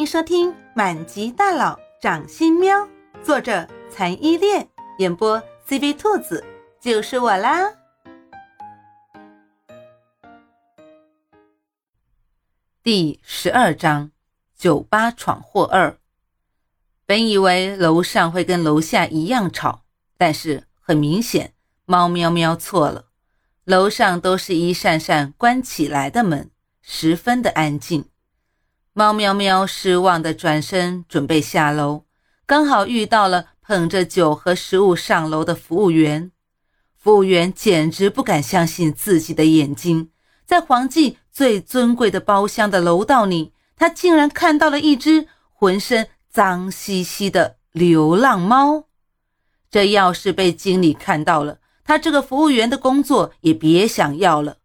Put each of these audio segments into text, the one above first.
迎收听《满级大佬掌心喵》，作者残依恋，演播 CV 兔子，就是我啦。第十二章：酒吧闯祸二。本以为楼上会跟楼下一样吵，但是很明显，猫喵喵错了。楼上都是一扇扇关起来的门，十分的安静。猫喵喵失望的转身准备下楼，刚好遇到了捧着酒和食物上楼的服务员。服务员简直不敢相信自己的眼睛，在黄记最尊贵的包厢的楼道里，他竟然看到了一只浑身。脏兮兮的流浪猫，这要是被经理看到了，他这个服务员的工作也别想要了。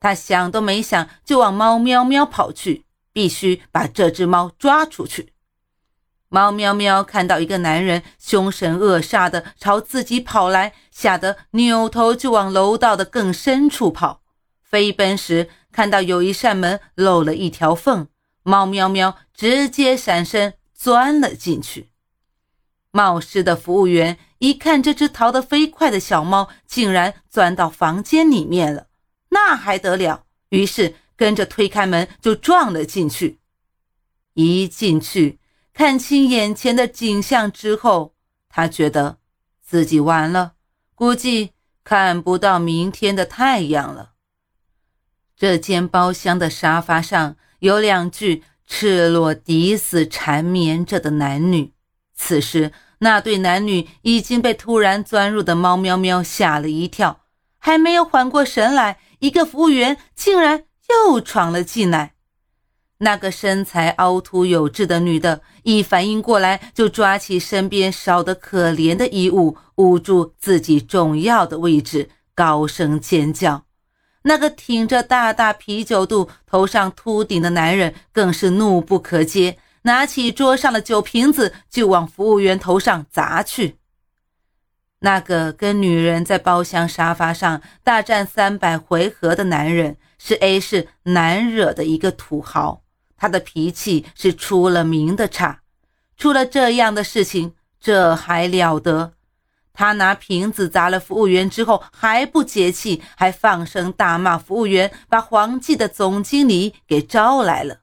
他想都没想就往猫喵喵跑去，必须把这只猫抓出去。猫喵喵看到一个男人凶神恶煞的朝自己跑来，吓得扭头就往楼道的更深处跑。飞奔时看到有一扇门漏了一条缝，猫喵喵直接闪身。钻了进去，冒失的服务员一看这只逃得飞快的小猫竟然钻到房间里面了，那还得了？于是跟着推开门就撞了进去。一进去看清眼前的景象之后，他觉得自己完了，估计看不到明天的太阳了。这间包厢的沙发上有两具。赤裸抵死缠绵着的男女，此时那对男女已经被突然钻入的猫喵喵吓了一跳，还没有缓过神来，一个服务员竟然又闯了进来。那个身材凹凸有致的女的，一反应过来就抓起身边少得可怜的衣物捂住自己重要的位置，高声尖叫。那个挺着大大啤酒肚、头上秃顶的男人更是怒不可遏，拿起桌上的酒瓶子就往服务员头上砸去。那个跟女人在包厢沙发上大战三百回合的男人，是 A 市难惹的一个土豪，他的脾气是出了名的差。出了这样的事情，这还了得？他拿瓶子砸了服务员之后还不解气，还放声大骂服务员，把黄记的总经理给招来了。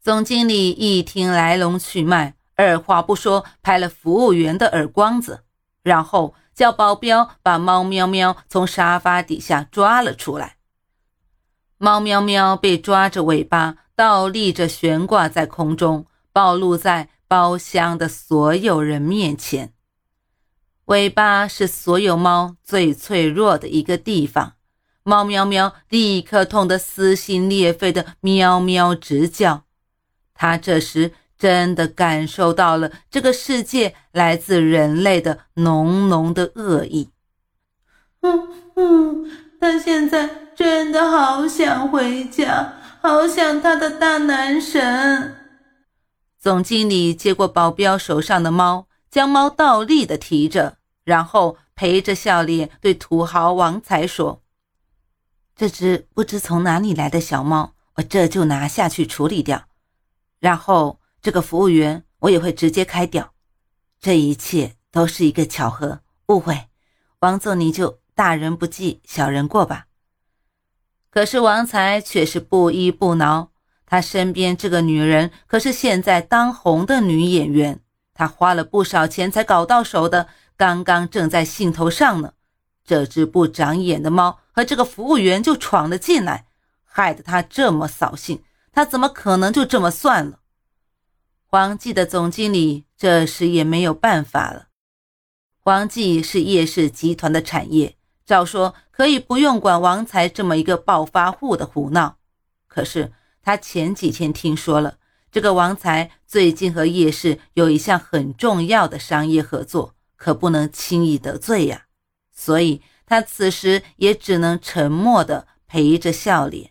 总经理一听来龙去脉，二话不说拍了服务员的耳光子，然后叫保镖把猫喵喵从沙发底下抓了出来。猫喵喵被抓着尾巴倒立着悬挂在空中，暴露在包厢的所有人面前。尾巴是所有猫最脆弱的一个地方，猫喵喵立刻痛得撕心裂肺的喵喵直叫。它这时真的感受到了这个世界来自人类的浓浓的恶意。嗯嗯，他现在真的好想回家，好想他的大男神。总经理接过保镖手上的猫。将猫倒立的提着，然后陪着笑脸对土豪王才说：“这只不知从哪里来的小猫，我这就拿下去处理掉。然后这个服务员我也会直接开掉。这一切都是一个巧合，误会。王总，你就大人不计小人过吧。”可是王才却是不依不挠，他身边这个女人可是现在当红的女演员。他花了不少钱才搞到手的，刚刚正在兴头上呢。这只不长眼的猫和这个服务员就闯了进来，害得他这么扫兴。他怎么可能就这么算了？黄记的总经理这时也没有办法了。黄记是叶氏集团的产业，照说可以不用管王才这么一个暴发户的胡闹。可是他前几天听说了。这个王才最近和叶氏有一项很重要的商业合作，可不能轻易得罪呀。所以他此时也只能沉默的陪着笑脸。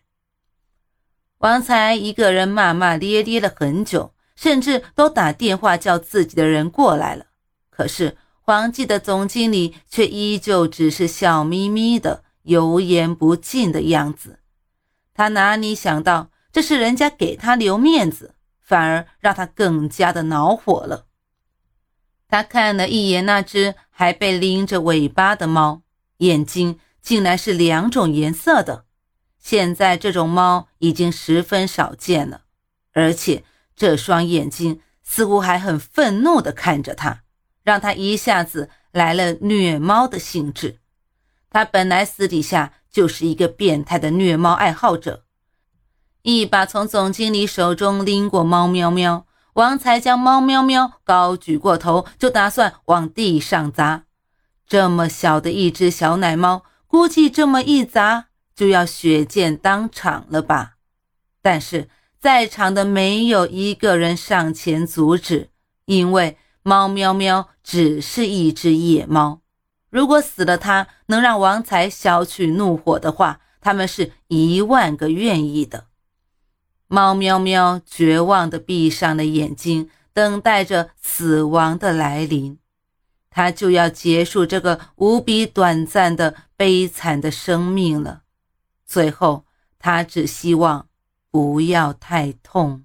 王才一个人骂骂咧咧了很久，甚至都打电话叫自己的人过来了。可是黄记的总经理却依旧只是笑眯眯的、油盐不进的样子。他哪里想到，这是人家给他留面子。反而让他更加的恼火了。他看了一眼那只还被拎着尾巴的猫，眼睛竟然是两种颜色的。现在这种猫已经十分少见了，而且这双眼睛似乎还很愤怒地看着他，让他一下子来了虐猫的兴致。他本来私底下就是一个变态的虐猫爱好者，一把从总经理手中拎过猫喵喵，王才将猫喵喵高举过头，就打算往地上砸。这么小的一只小奶猫，估计这么一砸。就要血溅当场了吧？但是在场的没有一个人上前阻止，因为猫喵喵只是一只野猫。如果死了它能让王才消去怒火的话，他们是一万个愿意的。猫喵喵绝望地闭上了眼睛，等待着死亡的来临。它就要结束这个无比短暂的悲惨的生命了。最后，他只希望不要太痛。